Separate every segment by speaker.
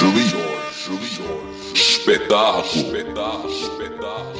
Speaker 1: Júlio, espetáculo, espetáculo, espetáculo.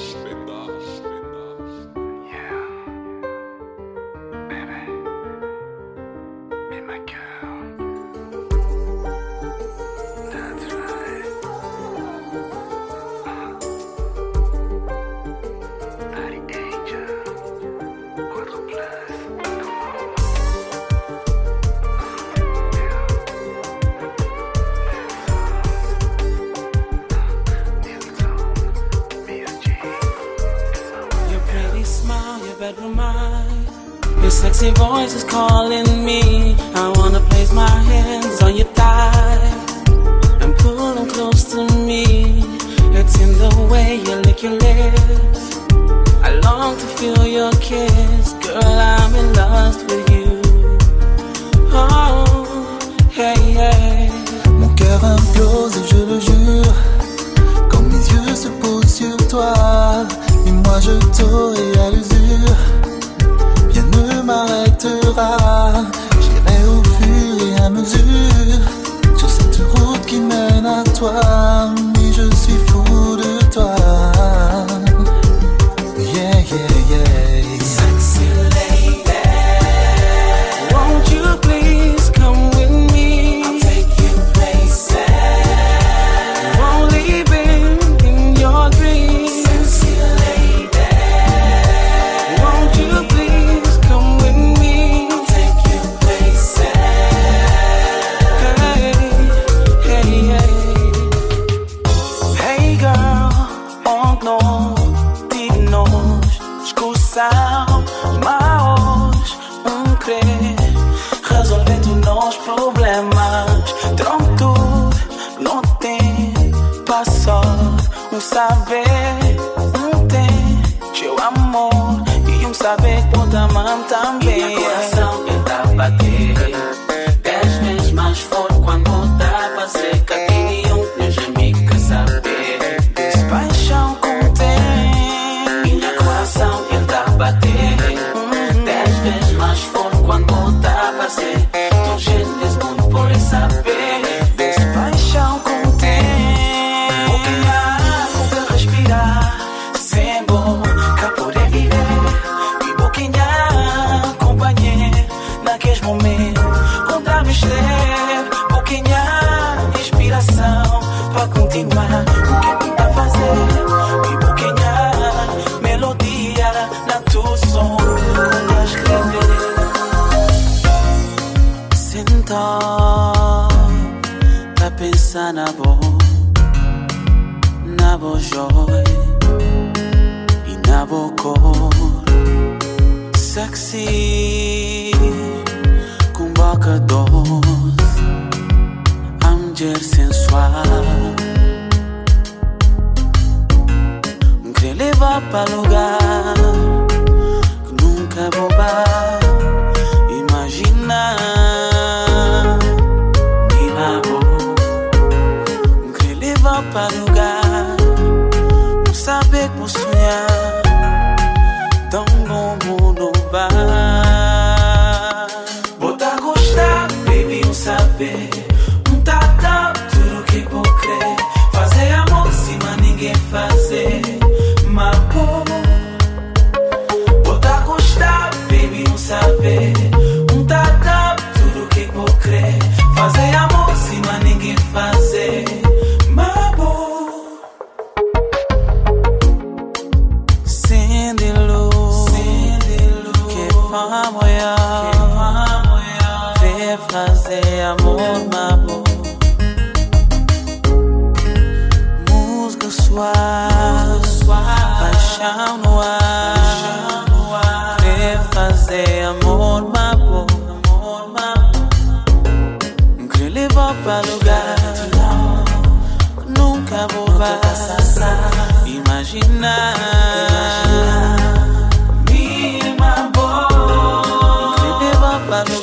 Speaker 1: pago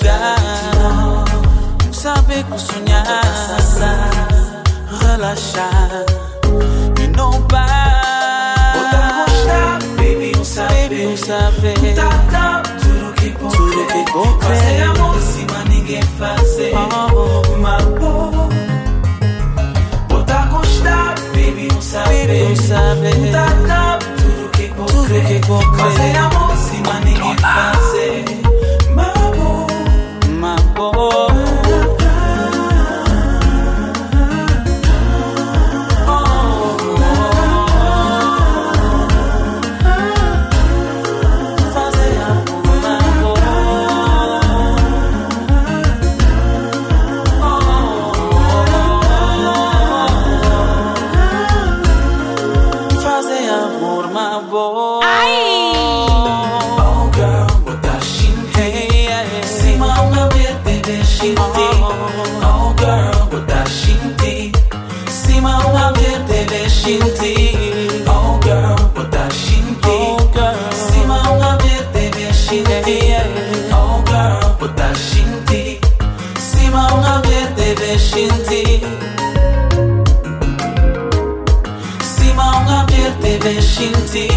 Speaker 1: lugar. Saber cozinhar, relaxar e não parar. Botar gostar, baby, não saber. Baby, um saber. Tá, tudo que bom. Tudo que bom. Fazer amor cima ninguém fazer. Oh. Uma boa. Botar gostar, baby,
Speaker 2: um saber. Baby, um saber. Tá, tá, tudo que
Speaker 3: oh, oh, oh. bom. Tá, fazer amor cima ninguém fazer. shindig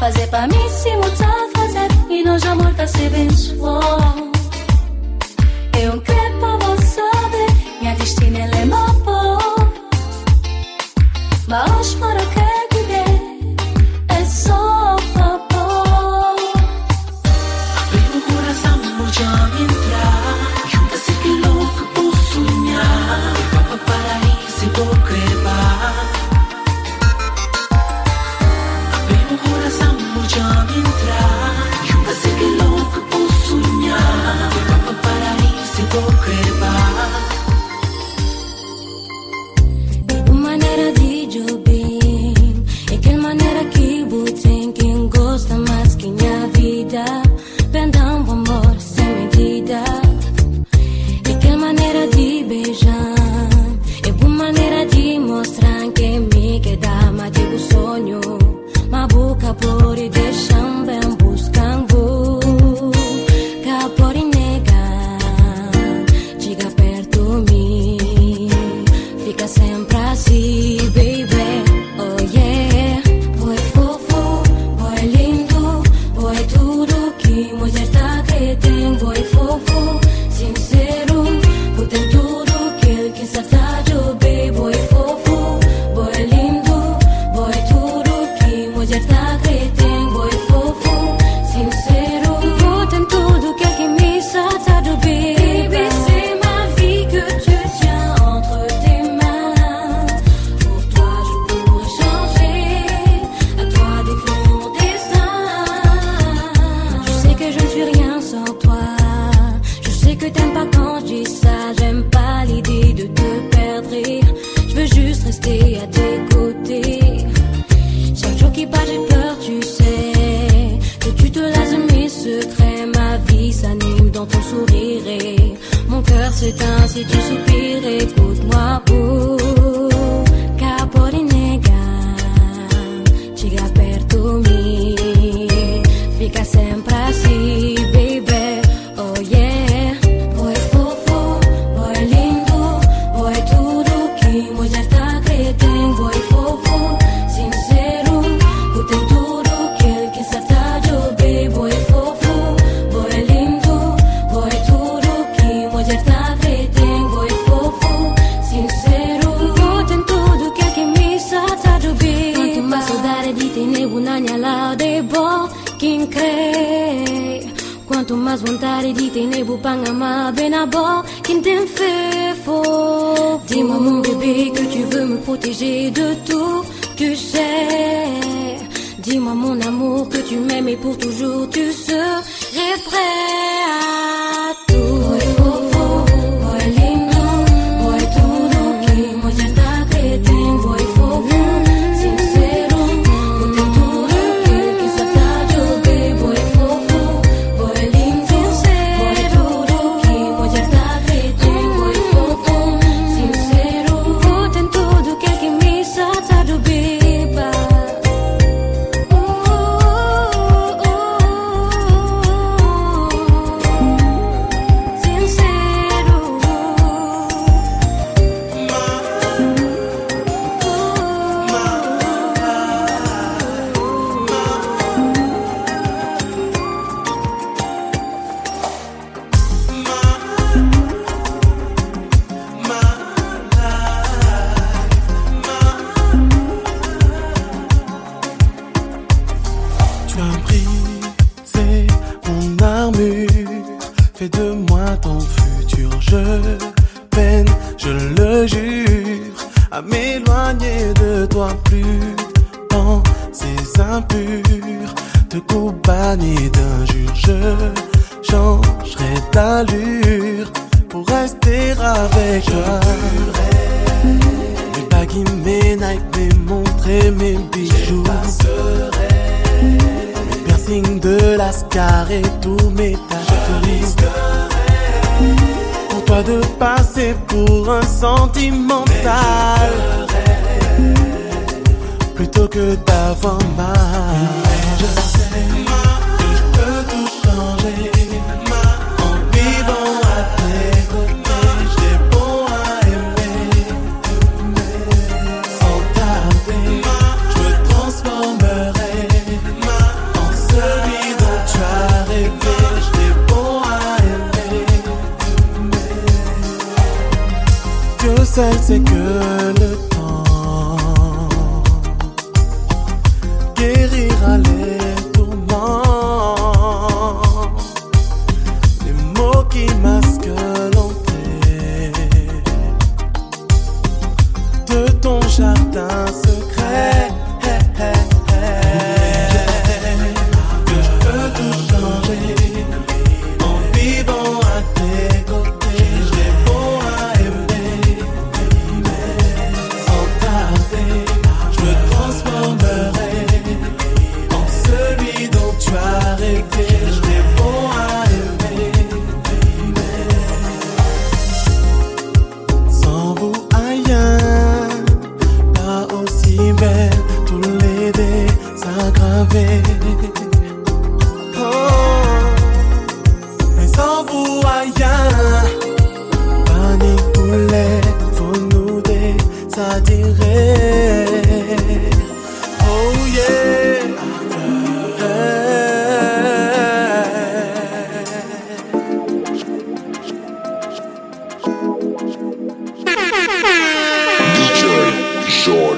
Speaker 3: fazer para mim se da fazer. E não amor tá se bençoar eu crepo vou saber. Minha destino é lema Mas
Speaker 4: hoje para que
Speaker 3: John entrar. Qui fait faux. Dis-moi mon bébé que tu veux me protéger de tout, tu sais. Dis-moi mon amour que tu m'aimes et pour toujours tu serais prêt.
Speaker 5: jeu.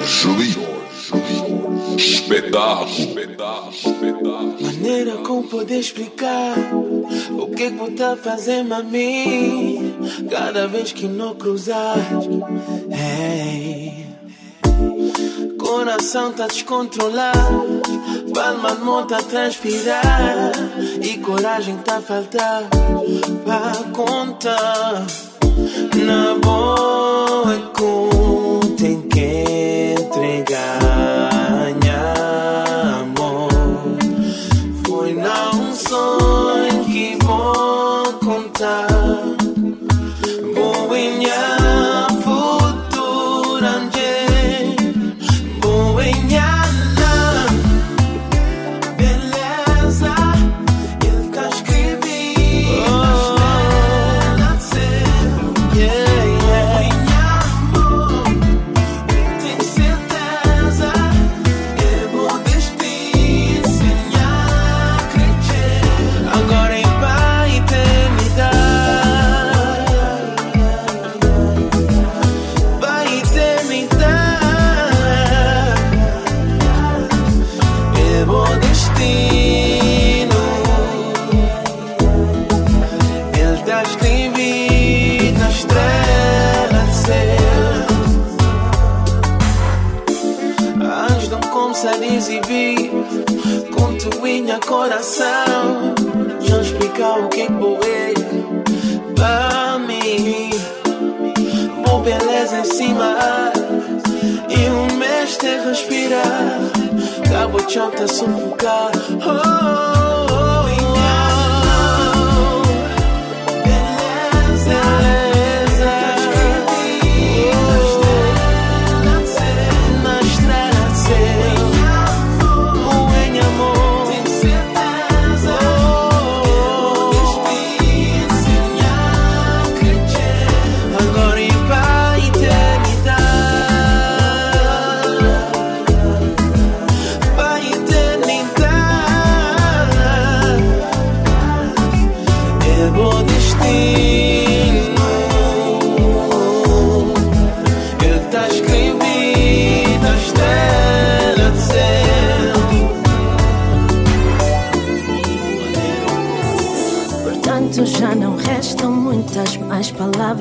Speaker 5: Jorge Espetáculo, Espetáculo.
Speaker 2: Maneira com poder explicar o que que tá fazendo a mim. Cada vez que não cruzar, hey. coração tá descontrolado, palma de mão tá transpirar e coragem tá faltar pra contar. Na boa, com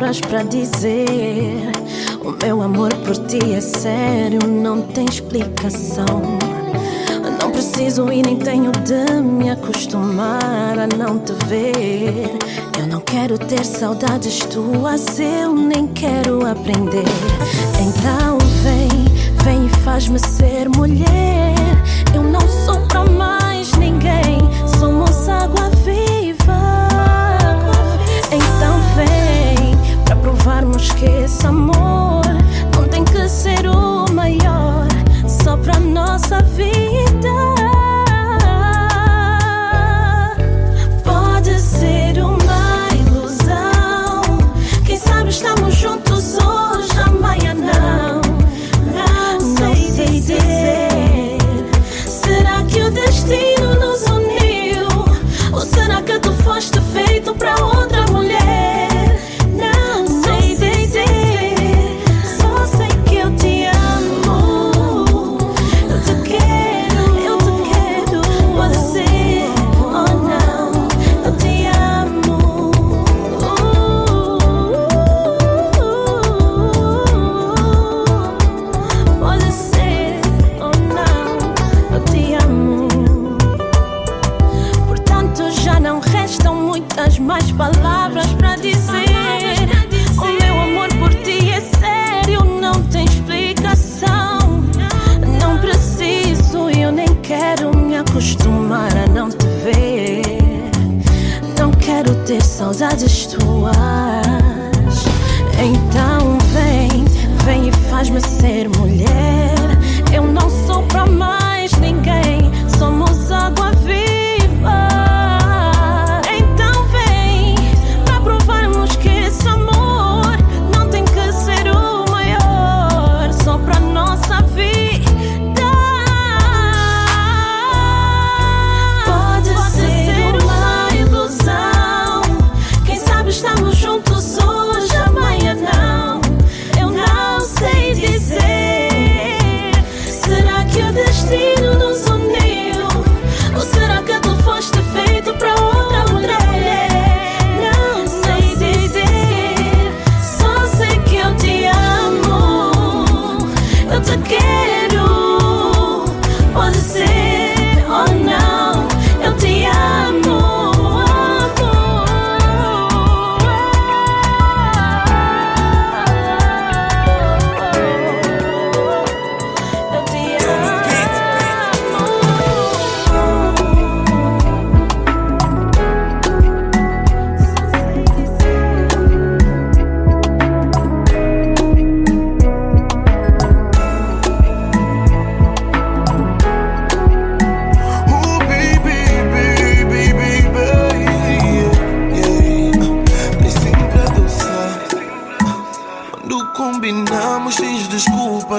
Speaker 6: palavras para dizer. O meu amor por ti é sério, não tem explicação. Não preciso e nem tenho de me acostumar a não te ver. Eu não quero ter saudades tuas, eu nem quero aprender. Então vem, vem e faz-me ser mulher. Que esse amor não tem que ser o maior, só pra nossa vida.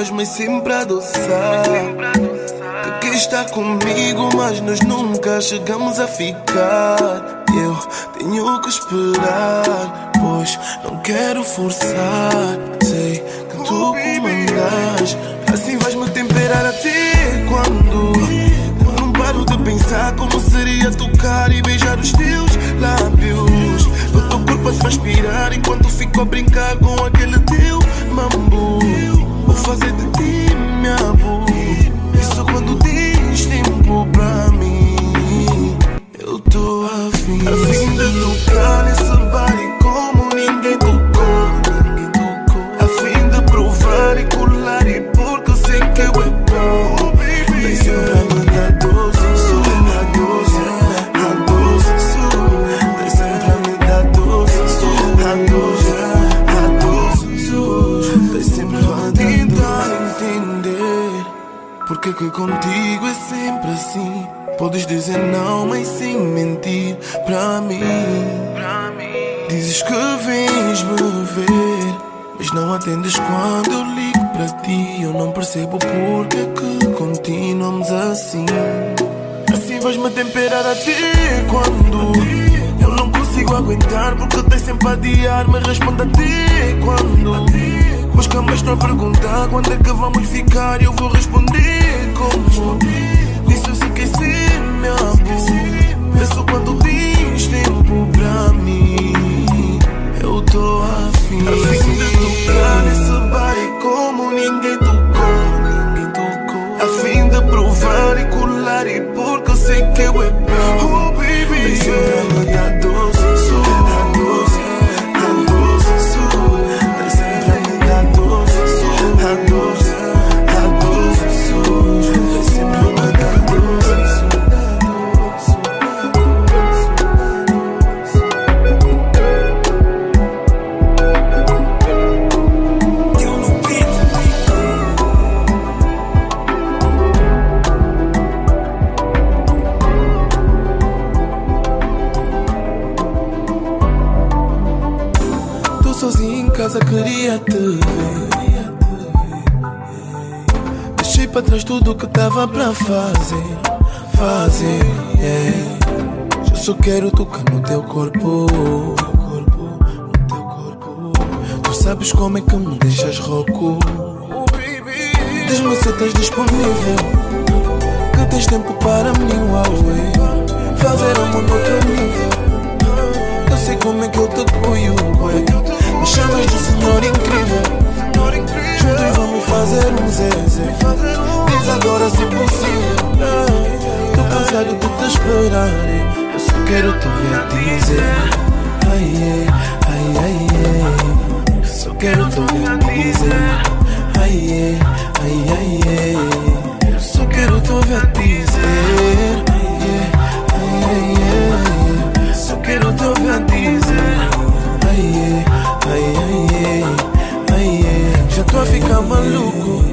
Speaker 1: Desculpas, mas sempre adoçar. Que quer estar comigo, mas nós nunca chegamos a ficar. Eu tenho que esperar, pois não quero forçar. Sei que tu comandas, assim vais-me temperar até quando. Não paro de pensar como seria tocar e beijar os teus lábios. O teu corpo a transpirar enquanto fico a brincar com aquele teu mambo. Fazer de ti minha bu. Isso quando tens tempo pra mim. Eu tô afim, afim de tocar nesse body como ninguém tocou. Porque que contigo é sempre assim. Podes dizer não, mas sem mentir pra mim. Dizes que vens me ver, mas não atendes quando eu ligo pra ti. Eu não percebo porque que continuamos assim. Assim vais-me temperar até quando eu não consigo aguentar. Porque tens sempre a adiar, me responde até quando. Mas Busca, mais não perguntar quando é que vamos ficar. Eu vou responder como. Disse eu sei que é ser meu amor. Vê quando tens tempo pra mim. Eu tô afim. Afim de tocar nesse bar e como ninguém tocou. Afim de provar e colar e porque eu sei que eu é bom. Oh baby, yeah. Deixei para trás tudo que tava pra fazer. Fazer, yeah. Eu só quero tocar no teu corpo. No teu corpo. Tu sabes como é que me deixas rouco. Diz-me se estás disponível. Que tens tempo para mim, Huawei. Fazer amor no outro nível. Eu sei como é que eu te cuido. Me chamas de senhor incrível. Juntos vamos fazer um zezé. Diz agora se possível. Tô cansado de te esperar. Eu só quero te ver dizer. Ai, ai, ai, ai. Só quero te ver dizer. Ai, ai, ai, ai. Só quero te ver dizer. Ai, ai, ai, ai. Só quero te ver maluco.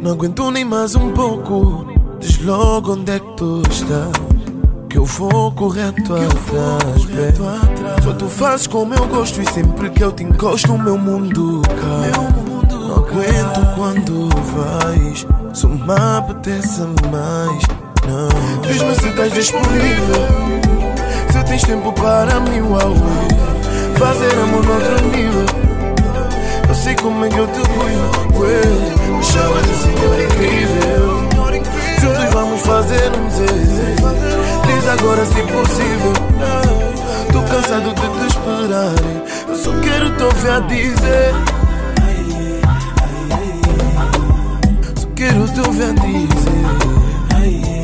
Speaker 1: Não aguento nem mais um pouco. Diz logo onde é que tu estás. Que eu vou correto atrás, bem. Só tu fazes como eu gosto e sempre que eu te encosto o meu mundo cai. Não aguento quando vais, só me apetece mais. Não, diz-me se estás disponível. Se tens tempo para mim, uau. Fazer amor no outro nível. Sei como é que eu te cuido. Me chama de senhor incrível. Juntos vamos fazer um zezé. Diz agora se possível. Tô cansado de te esperar. Eu só quero te ouvir a dizer. Só quero te ouvir a dizer.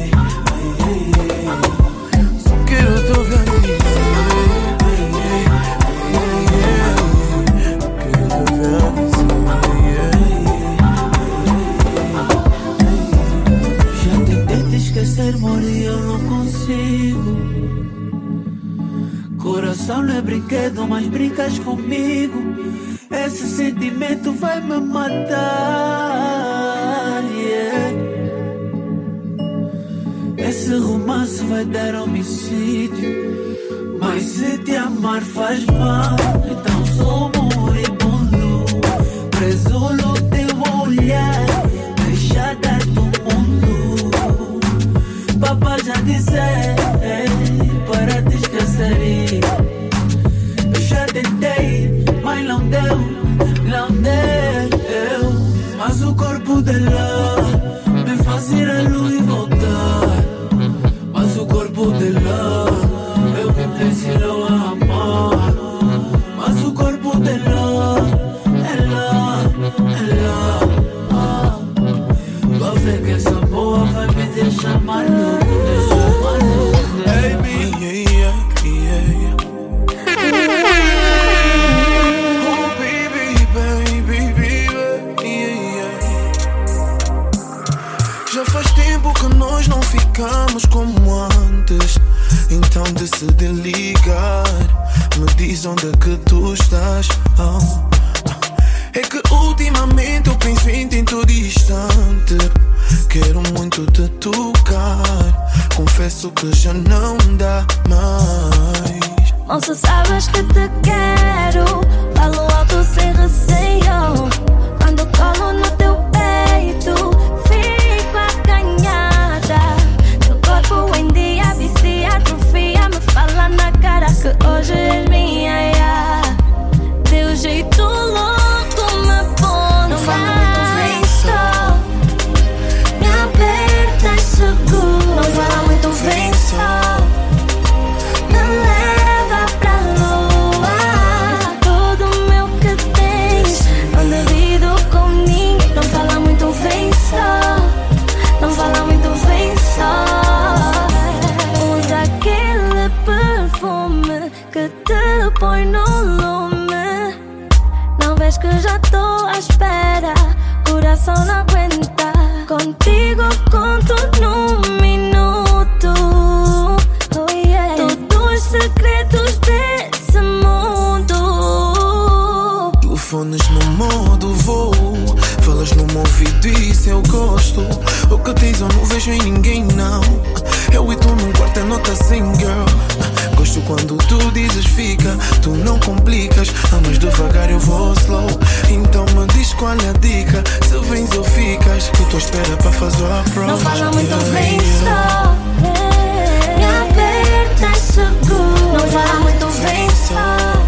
Speaker 7: Mori, eu não consigo. Coração não é brinquedo, mas brincas comigo. Esse sentimento vai me matar. yeah. Esse romance vai dar homicídio. Mas se te amar faz mal, então Para te esquecer. Eu já tentei, mas não deu, não deu. Mas o corpo dela me faz ir e voltar. Mas o corpo dela
Speaker 1: tempo que nós não ficamos como antes. Então decidi ligar. Me diz onde é que tu estás. Oh. É que ultimamente eu penso em ti tô distante. Quero muito te tocar. Confesso que já não dá mais.
Speaker 8: Moça, sabes que te quero. Falo alto sem receio. Quando colo no teu hoje és minha. que já tô à espera. Coração não aguenta. Contigo conto num minuto. Oh, yeah. Todos os segredos desse mundo.
Speaker 1: Telefones no modo voo. Falas no meu ouvido, isso eu gosto. O que tens eu
Speaker 9: não vejo em ninguém, não. Eu e tu num quarto é nota sem girl. Pois tu quando tu dizes fica, tu não complicas. Amas devagar, eu vou slow. Então me diz qual é a dica. Se vens ou ficas, eu tô à espera para fazer a prova.
Speaker 8: Não fala muito
Speaker 9: bem
Speaker 8: só. Eh, me aperta seguro. Não fala muito
Speaker 9: bem só.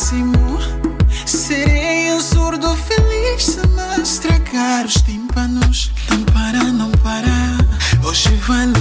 Speaker 9: próximo. Serei um surdo feliz se me estragar os tímpanos. Não para, não para. Hoje vale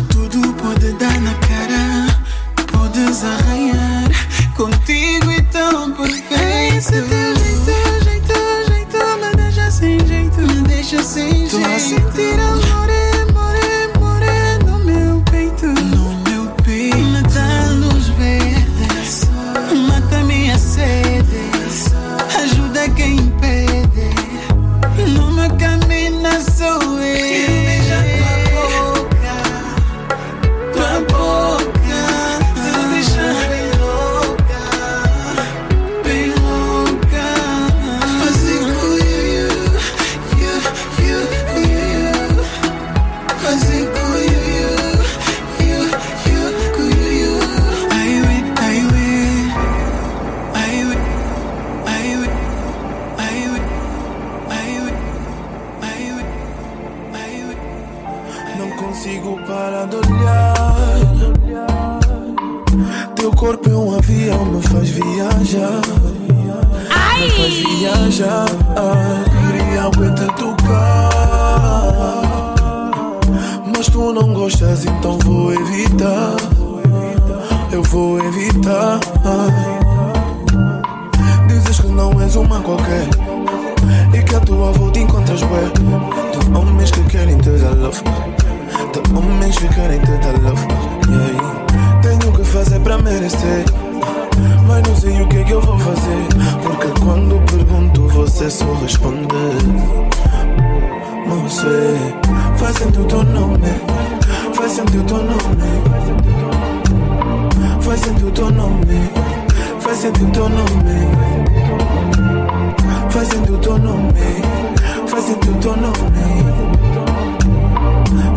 Speaker 1: consigo parar de olhar. Teu corpo é um avião, me faz viajar. Me faz viajar. Queria te tocar. Mas tu não gostas, então vou evitar. Eu vou evitar. Dizes que não és uma qualquer. E que a tua volta encontras bué. De homens que querem te dar love. De homens que querem te dar. Yeah. Tenho que fazer pra merecer. Mas não sei o que é que eu vou fazer. Porque quando pergunto, você só responde. Você faz sentir o teu nome. Faz sentir o teu nome. Faz sentir o teu nome. Faz sentir o teu nome. Faz sentir o teu nome. Faz sentir o teu nome.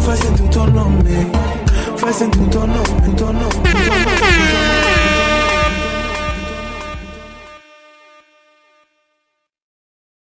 Speaker 1: Facendo tutto nome, facendo tutto nome.